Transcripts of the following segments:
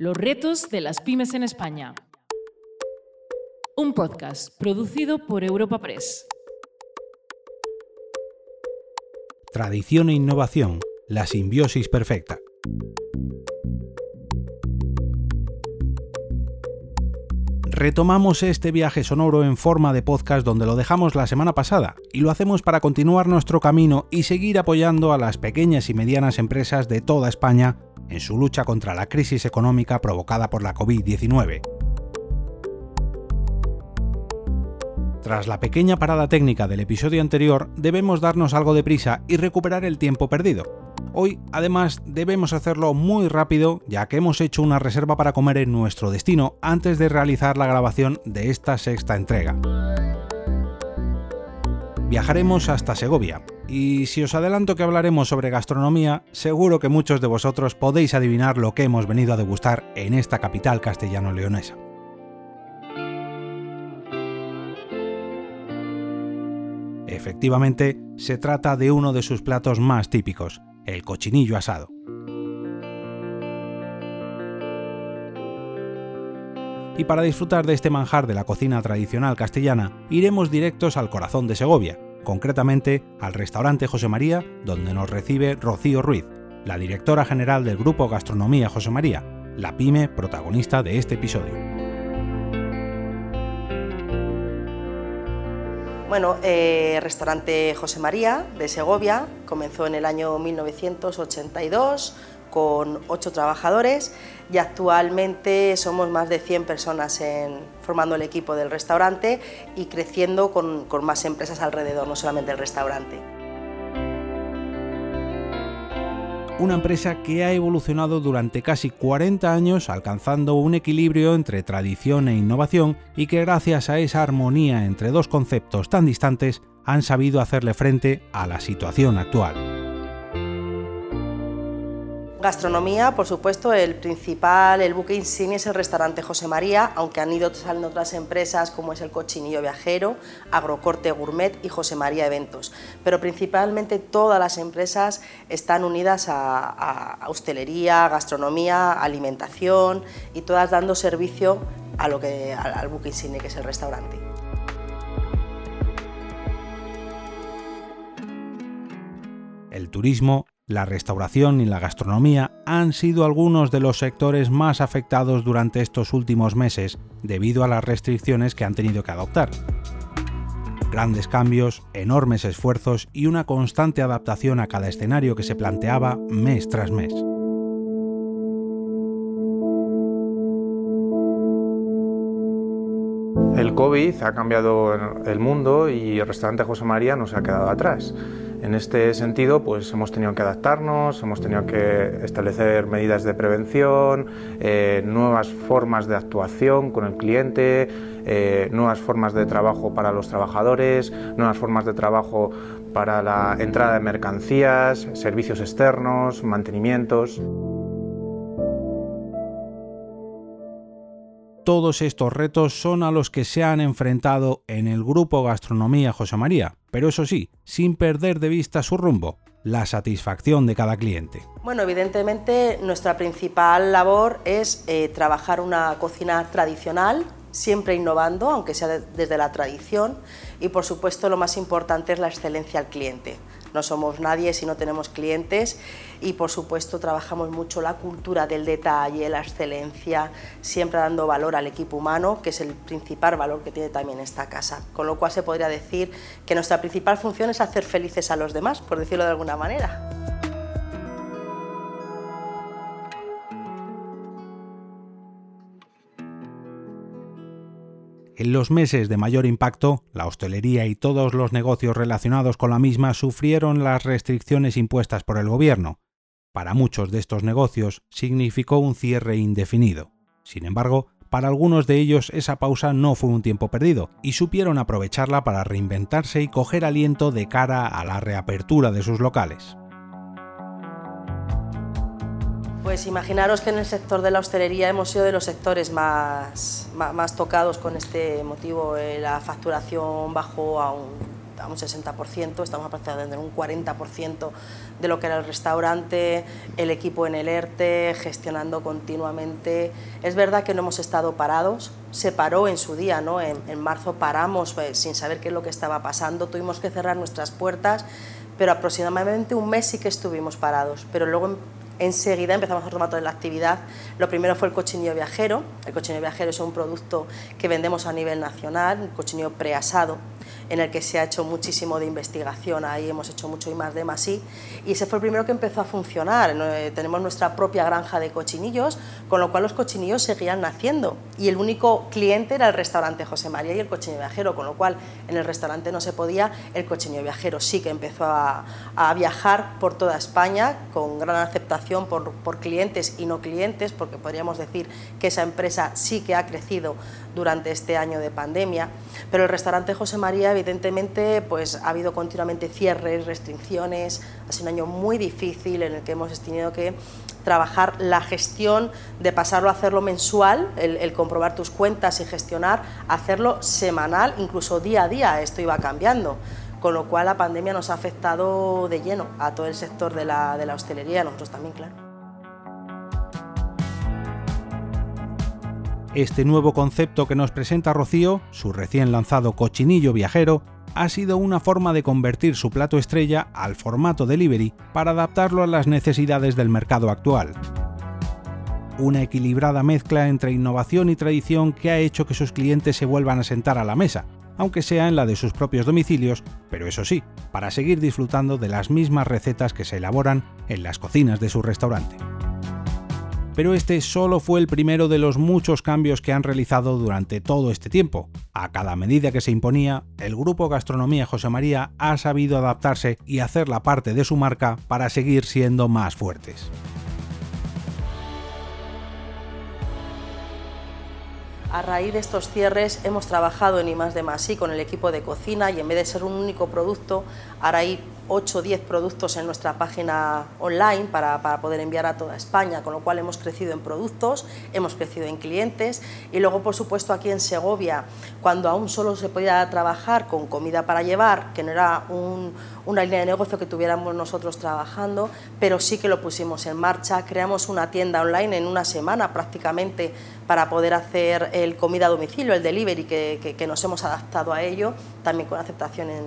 Los retos de las pymes en España. Un podcast producido por Europa Press. Tradición e innovación, la simbiosis perfecta. Retomamos este viaje sonoro en forma de podcast donde lo dejamos la semana pasada y lo hacemos para continuar nuestro camino y seguir apoyando a las pequeñas y medianas empresas de toda España en su lucha contra la crisis económica provocada por la COVID-19. Tras la pequeña parada técnica del episodio anterior, debemos darnos algo de prisa y recuperar el tiempo perdido. Hoy, además, debemos hacerlo muy rápido, ya que hemos hecho una reserva para comer en nuestro destino antes de realizar la grabación de esta sexta entrega. Viajaremos hasta Segovia, y si os adelanto que hablaremos sobre gastronomía, seguro que muchos de vosotros podéis adivinar lo que hemos venido a degustar en esta capital castellano-leonesa. Efectivamente, se trata de uno de sus platos más típicos, el cochinillo asado. Y para disfrutar de este manjar de la cocina tradicional castellana, iremos directos al corazón de Segovia, concretamente al restaurante José María, donde nos recibe Rocío Ruiz, la directora general del grupo Gastronomía José María, la pyme protagonista de este episodio. Bueno, eh, restaurante José María de Segovia comenzó en el año 1982 con ocho trabajadores y actualmente somos más de 100 personas formando el equipo del restaurante y creciendo con más empresas alrededor, no solamente el restaurante. Una empresa que ha evolucionado durante casi 40 años alcanzando un equilibrio entre tradición e innovación y que gracias a esa armonía entre dos conceptos tan distantes han sabido hacerle frente a la situación actual. Gastronomía, por supuesto, el principal, el buque insignia es el restaurante José María, aunque han ido saliendo otras empresas como es el Cochinillo Viajero, Agrocorte Gourmet y José María Eventos. Pero principalmente todas las empresas están unidas a, hostelería, gastronomía, alimentación y todas dando servicio a lo que, al buque insignia que es el restaurante. El turismo la restauración y la gastronomía han sido algunos de los sectores más afectados durante estos últimos meses debido a las restricciones que han tenido que adoptar. Grandes cambios, enormes esfuerzos y una constante adaptación a cada escenario que se planteaba mes tras mes. El COVID ha cambiado el mundo y el restaurante José María no se ha quedado atrás. En este sentido, pues hemos tenido que adaptarnos, hemos tenido que establecer medidas de prevención, eh, nuevas formas de actuación con el cliente, eh, nuevas formas de trabajo para los trabajadores, nuevas formas de trabajo para la entrada de mercancías, servicios externos, mantenimientos. Todos estos retos son a los que se han enfrentado en el grupo Gastronomía José María, pero eso sí, sin perder de vista su rumbo, la satisfacción de cada cliente. Bueno, evidentemente nuestra principal labor es eh, trabajar una cocina tradicional, siempre innovando, aunque sea desde la tradición, y por supuesto lo más importante es la excelencia al cliente no somos nadie si no tenemos clientes y por supuesto trabajamos mucho la cultura del detalle, la excelencia, siempre dando valor al equipo humano, que es el principal valor que tiene también esta casa. Con lo cual se podría decir que nuestra principal función es hacer felices a los demás, por decirlo de alguna manera. En los meses de mayor impacto, la hostelería y todos los negocios relacionados con la misma sufrieron las restricciones impuestas por el gobierno. Para muchos de estos negocios significó un cierre indefinido. Sin embargo, para algunos de ellos esa pausa no fue un tiempo perdido y supieron aprovecharla para reinventarse y coger aliento de cara a la reapertura de sus locales. Pues imaginaros que en el sector de la hostelería hemos sido de los sectores más, más, tocados con este motivo. Eh, la facturación bajó a un a un 60%, estamos a partir de tener un 40% de lo que era el restaurante, el equipo en el ERTE, gestionando continuamente. Es verdad que no hemos estado parados, se paró en su día, ¿no? en, en marzo paramos pues, sin saber qué es lo que estaba pasando, tuvimos que cerrar nuestras puertas, pero aproximadamente un mes sí que estuvimos parados, pero luego enseguida empezamos a tomar toda la actividad. Lo primero fue el cochinillo viajero. El cochinillo viajero es un producto que vendemos a nivel nacional, un cochinillo preasado, en el que se ha hecho muchísimo de investigación, ahí hemos hecho mucho y más de y, ese fue el primero que empezó a funcionar. Eh, tenemos nuestra propia granja de cochinillos, con lo cual los cochinillos seguían naciendo y el único cliente era el restaurante José María y el cochinillo viajero, con lo cual en el restaurante no se podía, el cochinillo viajero sí que empezó a, a viajar por toda España con gran aceptación por, por clientes y no clientes, porque podríamos decir que esa empresa sí que ha crecido durante este año de pandemia, pero el restaurante José María evidentemente pues ha habido continuamente cierres, restricciones, ha sido un año muy difícil en el que hemos tenido que trabajar la gestión de pasarlo a hacerlo mensual, el, comprobar tus cuentas y gestionar, hacerlo semanal, incluso día a día, esto iba cambiando. Con lo cual la pandemia nos ha afectado de lleno a todo el sector de la, de la hostelería, a nosotros también, claro. Este nuevo concepto que nos presenta Rocío, su recién lanzado cochinillo viajero, ha sido una forma de convertir su plato estrella al formato delivery para adaptarlo a las necesidades del mercado actual. Una equilibrada mezcla entre innovación y tradición que ha hecho que sus clientes se vuelvan a sentar a la mesa, aunque sea en la de sus propios domicilios, pero eso sí, para seguir disfrutando de las mismas recetas que se elaboran en las cocinas de su restaurante pero este solo fue el primero de los muchos cambios que han realizado durante todo este tiempo. A cada medida que se imponía, el grupo Gastronomía José María ha sabido adaptarse y hacer la parte de su marca para seguir siendo más fuertes. A raíz de estos cierres hemos trabajado en I Masí con el equipo de cocina y en vez de ser un único producto, ahora hay 8 o 10 productos en nuestra página online para, para, poder enviar a toda España, con lo cual hemos crecido en productos, hemos crecido en clientes. Y luego, por supuesto, aquí en Segovia, cuando aún solo se podía trabajar con comida para llevar, que no era un, una línea de negocio que tuviéramos nosotros trabajando, pero sí que lo pusimos en marcha, creamos una tienda online en una semana prácticamente para poder hacer el comida a domicilio, el delivery, que, que, nos hemos adaptado a ello, también con aceptación en,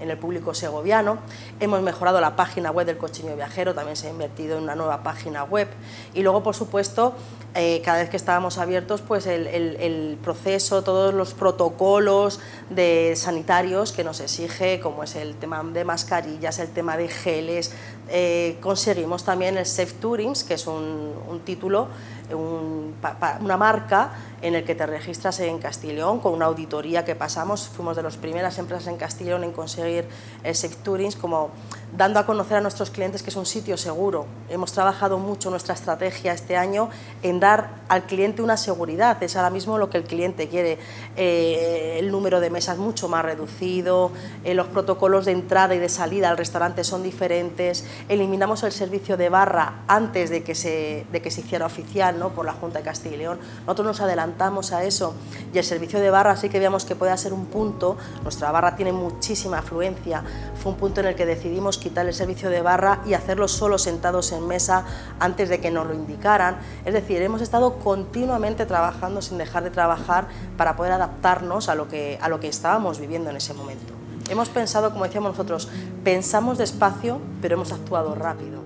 en, el público segoviano. Hemos mejorado la página web del Cochinillo Viajero, también se ha invertido en una nueva página web. Y luego, por supuesto, eh, cada vez que estábamos abiertos, pues el, el, proceso, todos los protocolos de sanitarios que nos exige, como es el tema de mascarillas, el tema de geles, eh, conseguimos también el Safe Tourings, que es un título, un, una marca en el que te registras en Castellón con una auditoría que pasamos. Fuimos de las primeras empresas en Castellón en conseguir el Safe Tourings, como dando a conocer a nuestros clientes que es un sitio seguro. Hemos trabajado mucho nuestra estrategia este año en dar al cliente una seguridad. Es ahora mismo lo que el cliente quiere. Eh, el número de mesas mucho más reducido, eh, los protocolos de entrada y de salida al restaurante son diferentes. Eliminamos el servicio de barra antes de que se, de que se hiciera oficial ¿no? por la Junta de Castilla y León. Nosotros nos adelantamos a eso y el servicio de barra sí que veamos que puede ser un punto, nuestra barra tiene muchísima afluencia, fue un punto en el que decidimos quitar el servicio de barra y hacerlo solo sentados en mesa antes de que nos lo indicaran. Es decir, hemos estado continuamente trabajando sin dejar de trabajar para poder adaptarnos a lo que, a lo que estábamos viviendo en ese momento. Hemos pensado, como decíamos nosotros, pensamos despacio, pero hemos actuado rápido.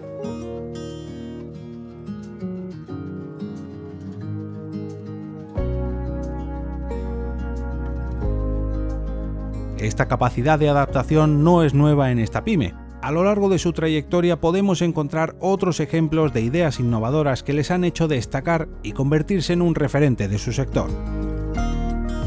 Esta capacidad de adaptación no es nueva en esta pyme. A lo largo de su trayectoria podemos encontrar otros ejemplos de ideas innovadoras que les han hecho destacar y convertirse en un referente de su sector.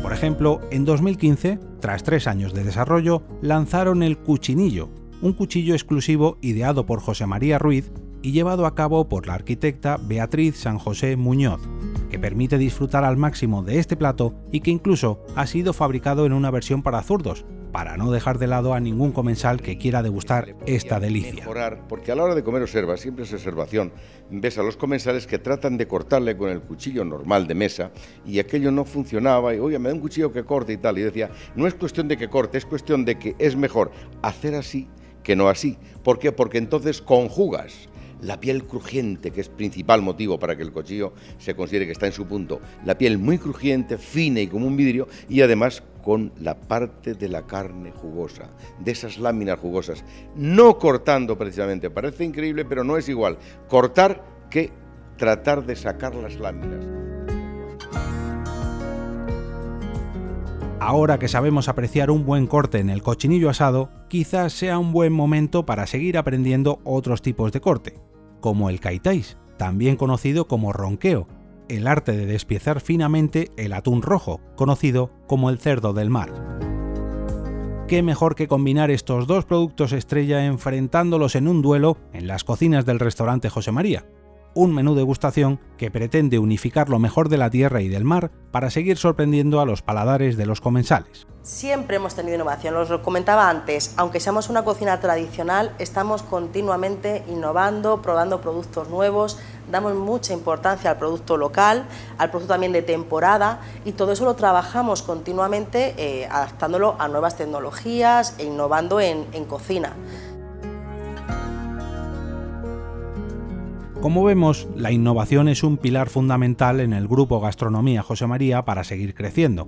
Por ejemplo, en 2015, tras tres años de desarrollo, lanzaron el Cuchinillo, un cuchillo exclusivo ideado por José María Ruiz y llevado a cabo por la arquitecta Beatriz San José Muñoz que permite disfrutar al máximo de este plato y que incluso ha sido fabricado en una versión para zurdos, para no dejar de lado a ningún comensal que quiera degustar esta delicia. porque a la hora de comer observa, siempre es observación, ves a los comensales que tratan de cortarle con el cuchillo normal de mesa y aquello no funcionaba y, oye, me da un cuchillo que corte y tal. Y decía, no es cuestión de que corte, es cuestión de que es mejor hacer así que no así. ¿Por qué? Porque entonces conjugas la piel crujiente, que es principal motivo para que el cuchillo se considere que está en su punto, la piel muy crujiente, fina y como un vidrio, y además con la parte de la carne jugosa, de esas láminas jugosas, no cortando precisamente, parece increíble, pero no es igual cortar que tratar de sacar las láminas. Ahora que sabemos apreciar un buen corte en el cochinillo asado, quizás sea un buen momento para seguir aprendiendo otros tipos de corte, como el kaitais, también conocido como ronqueo, el arte de despiezar finamente el atún rojo, conocido como el cerdo del mar. ¿Qué mejor que combinar estos dos productos estrella enfrentándolos en un duelo en las cocinas del restaurante José María? Un menú degustación que pretende unificar lo mejor de la tierra y del mar para seguir sorprendiendo a los paladares de los comensales. Siempre hemos tenido innovación, os lo comentaba antes, aunque seamos una cocina tradicional, estamos continuamente innovando, probando productos nuevos, damos mucha importancia al producto local, al producto también de temporada y todo eso lo trabajamos continuamente eh, adaptándolo a nuevas tecnologías e innovando en cocina. Como vemos, la innovación es un pilar fundamental en el grupo Gastronomía José María para seguir creciendo.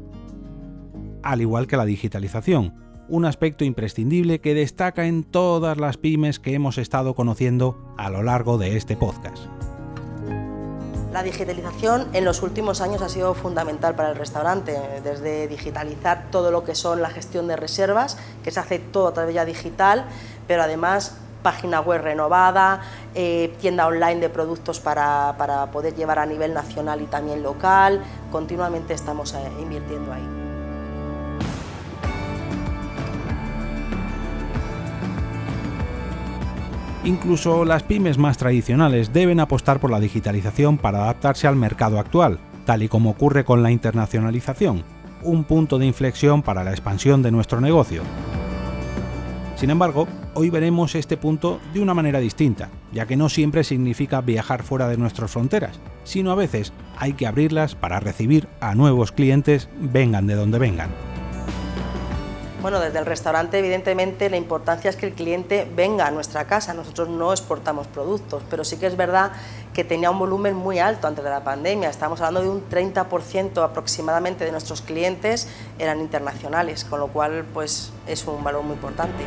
Al igual que la digitalización, un aspecto imprescindible que destaca en todas las pymes que hemos estado conociendo a lo largo de este podcast. La digitalización en los últimos años ha sido fundamental para el restaurante, desde digitalizar todo lo que son la gestión de reservas, que se hace todo a través ya digital, pero además página web renovada, eh, tienda online de productos para, poder llevar a nivel nacional y también local. Continuamente estamos eh, invirtiendo ahí. Incluso las pymes más tradicionales deben apostar por la digitalización para adaptarse al mercado actual, tal y como ocurre con la internacionalización, un punto de inflexión para la expansión de nuestro negocio. Sin embargo, hoy veremos este punto de una manera distinta, ya que no siempre significa viajar fuera de nuestras fronteras, sino a veces hay que abrirlas para recibir a nuevos clientes, vengan de donde vengan. Bueno, desde el restaurante evidentemente la importancia es que el cliente venga a nuestra casa. Nosotros no exportamos productos, pero sí que es verdad que tenía un volumen muy alto antes de la pandemia. Estamos hablando de un 30% aproximadamente de nuestros clientes eran internacionales, con lo cual pues es un valor muy importante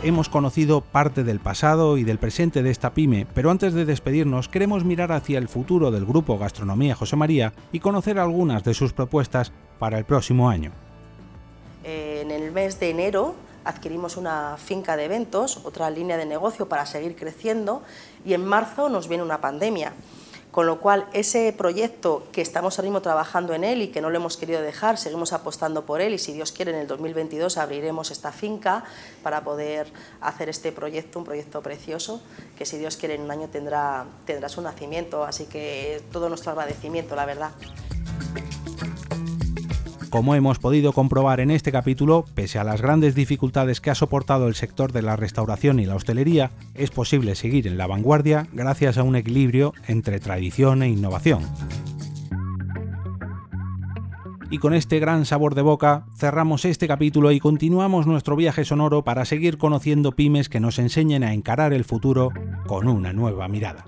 hemos conocido parte del pasado y del presente de esta pyme, pero antes de despedirnos queremos mirar hacia el futuro del grupo Gastronomía José María y conocer algunas de sus propuestas para el próximo año. En el mes de enero adquirimos una finca de eventos, otra línea de negocio para seguir creciendo y en marzo nos viene una pandemia. Con lo cual, ese proyecto que estamos ahora mismo trabajando en él y que no lo hemos querido dejar, seguimos apostando por él y si Dios quiere en el 2022 abriremos esta finca para poder hacer este proyecto, un proyecto precioso que si Dios quiere en un año tendrá, tendrá su nacimiento. Así que todo nuestro agradecimiento, la verdad. Como hemos podido comprobar en este capítulo, pese a las grandes dificultades que ha soportado el sector de la restauración y la hostelería, es posible seguir en la vanguardia gracias a un equilibrio entre tradición e innovación. Y con este gran sabor de boca cerramos este capítulo y continuamos nuestro viaje sonoro para seguir conociendo pymes que nos enseñen a encarar el futuro con una nueva mirada.